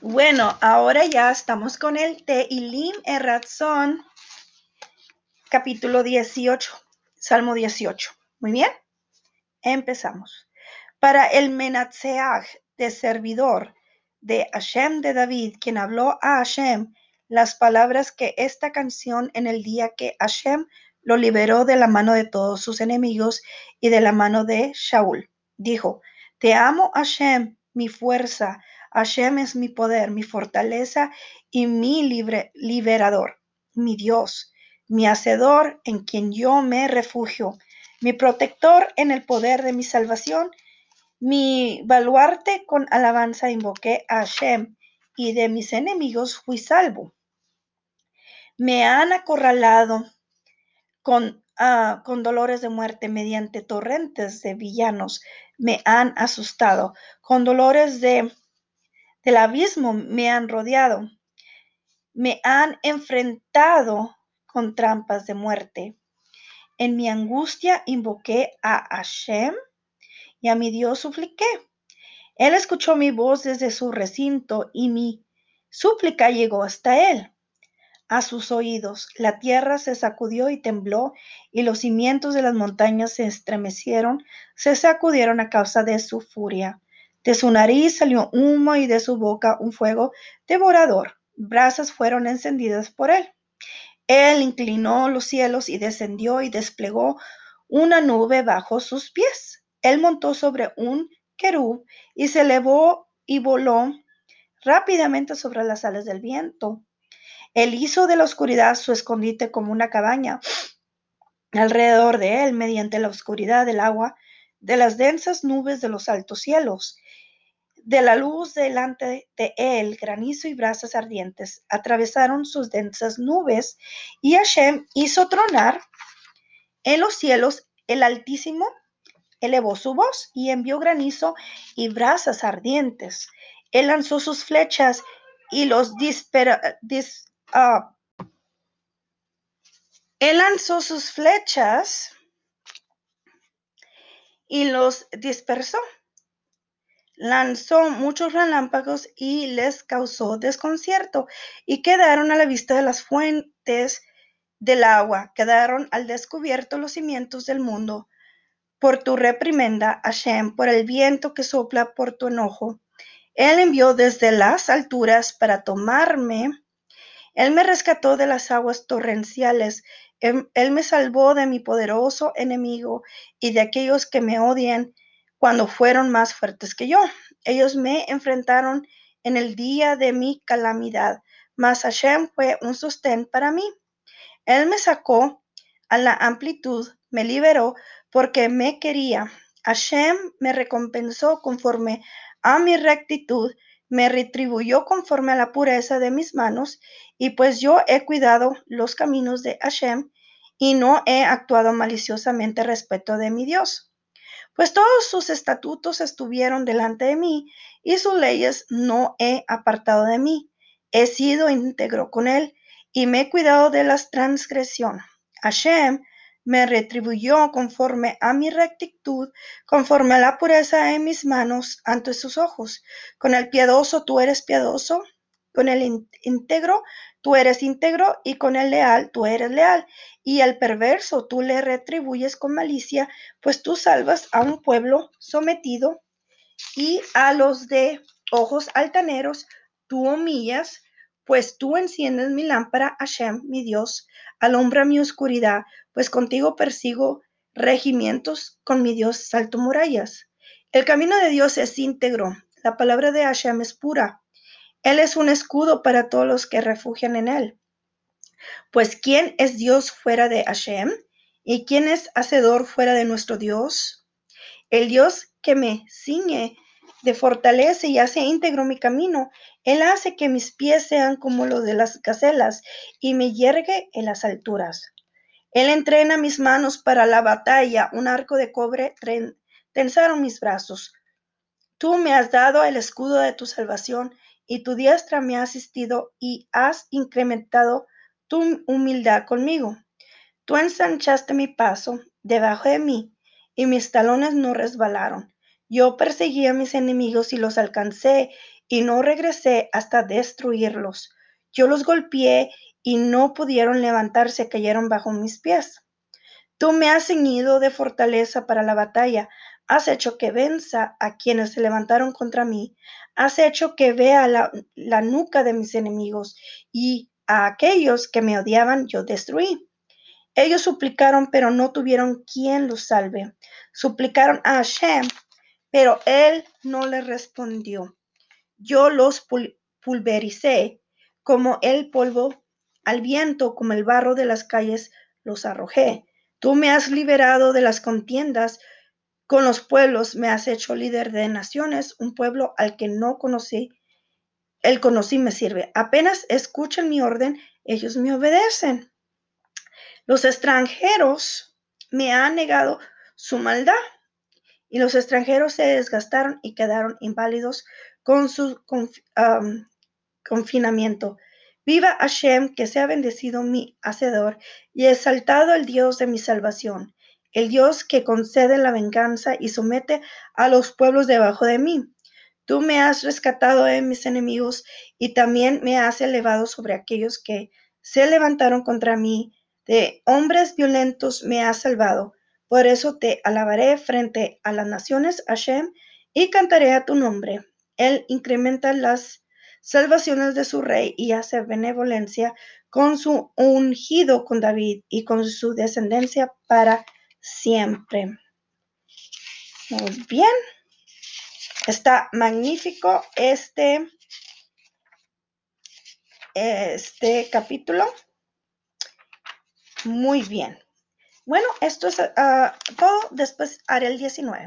Bueno, ahora ya estamos con el Tehilim Erratzón, capítulo 18, Salmo 18. Muy bien, empezamos. Para el Menatseach de servidor de Hashem de David, quien habló a Hashem las palabras que esta canción en el día que Hashem lo liberó de la mano de todos sus enemigos y de la mano de Shaul. Dijo, Te amo Hashem, mi fuerza, Hashem es mi poder, mi fortaleza y mi libre, liberador, mi Dios, mi hacedor en quien yo me refugio, mi protector en el poder de mi salvación, mi baluarte con alabanza invoqué a Hashem y de mis enemigos fui salvo. Me han acorralado con, ah, con dolores de muerte mediante torrentes de villanos, me han asustado, con dolores de del abismo me han rodeado, me han enfrentado con trampas de muerte. En mi angustia invoqué a Hashem y a mi Dios supliqué. Él escuchó mi voz desde su recinto y mi súplica llegó hasta él. A sus oídos la tierra se sacudió y tembló y los cimientos de las montañas se estremecieron, se sacudieron a causa de su furia. De su nariz salió humo y de su boca un fuego devorador. Brasas fueron encendidas por él. Él inclinó los cielos y descendió y desplegó una nube bajo sus pies. Él montó sobre un querub y se elevó y voló rápidamente sobre las alas del viento. Él hizo de la oscuridad su escondite como una cabaña. Alrededor de él, mediante la oscuridad del agua, de las densas nubes de los altos cielos, de la luz delante de él, granizo y brasas ardientes atravesaron sus densas nubes, y Hashem hizo tronar en los cielos el Altísimo, elevó su voz y envió granizo y brasas ardientes. Él lanzó sus flechas y los dispera, uh, él lanzó sus flechas y los dispersó lanzó muchos relámpagos y les causó desconcierto, y quedaron a la vista de las fuentes del agua, quedaron al descubierto los cimientos del mundo. Por tu reprimenda, Hashem, por el viento que sopla por tu enojo. Él envió desde las alturas para tomarme. Él me rescató de las aguas torrenciales. Él, él me salvó de mi poderoso enemigo y de aquellos que me odian cuando fueron más fuertes que yo. Ellos me enfrentaron en el día de mi calamidad, mas Hashem fue un sostén para mí. Él me sacó a la amplitud, me liberó porque me quería. Hashem me recompensó conforme a mi rectitud, me retribuyó conforme a la pureza de mis manos, y pues yo he cuidado los caminos de Hashem y no he actuado maliciosamente respecto de mi Dios pues todos sus estatutos estuvieron delante de mí y sus leyes no he apartado de mí. He sido íntegro con él y me he cuidado de las transgresiones. Hashem me retribuyó conforme a mi rectitud, conforme a la pureza de mis manos ante sus ojos. Con el piadoso tú eres piadoso, con el íntegro tú eres íntegro y con el leal tú eres leal. Y al perverso tú le retribuyes con malicia, pues tú salvas a un pueblo sometido y a los de ojos altaneros tú humillas, pues tú enciendes mi lámpara, Hashem, mi Dios, alumbra mi oscuridad, pues contigo persigo regimientos, con mi Dios salto murallas. El camino de Dios es íntegro, la palabra de Hashem es pura. Él es un escudo para todos los que refugian en Él. Pues ¿quién es Dios fuera de Hashem? ¿Y quién es hacedor fuera de nuestro Dios? El Dios que me ciñe de fortaleza y hace íntegro mi camino. Él hace que mis pies sean como los de las gacelas y me yergue en las alturas. Él entrena mis manos para la batalla, un arco de cobre tensaron mis brazos. Tú me has dado el escudo de tu salvación y tu diestra me ha asistido y has incrementado tu humildad conmigo. Tú ensanchaste mi paso debajo de mí y mis talones no resbalaron. Yo perseguí a mis enemigos y los alcancé y no regresé hasta destruirlos. Yo los golpeé y no pudieron levantarse, cayeron bajo mis pies. Tú me has ceñido de fortaleza para la batalla, has hecho que venza a quienes se levantaron contra mí, has hecho que vea la, la nuca de mis enemigos y a aquellos que me odiaban yo destruí. Ellos suplicaron, pero no tuvieron quien los salve. Suplicaron a Hashem, pero él no les respondió. Yo los pulvericé como el polvo al viento, como el barro de las calles, los arrojé. Tú me has liberado de las contiendas con los pueblos, me has hecho líder de naciones, un pueblo al que no conocí. El conocí me sirve. Apenas escuchan mi orden, ellos me obedecen. Los extranjeros me han negado su maldad y los extranjeros se desgastaron y quedaron inválidos con su confinamiento. Viva Hashem, que sea bendecido mi Hacedor y exaltado el Dios de mi salvación, el Dios que concede la venganza y somete a los pueblos debajo de mí. Tú me has rescatado de mis enemigos y también me has elevado sobre aquellos que se levantaron contra mí. De hombres violentos me has salvado. Por eso te alabaré frente a las naciones, Hashem, y cantaré a tu nombre. Él incrementa las salvaciones de su rey y hace benevolencia con su ungido con David y con su descendencia para siempre. Muy bien. Está magnífico este, este capítulo. Muy bien. Bueno, esto es ah, todo. Después haré el 19.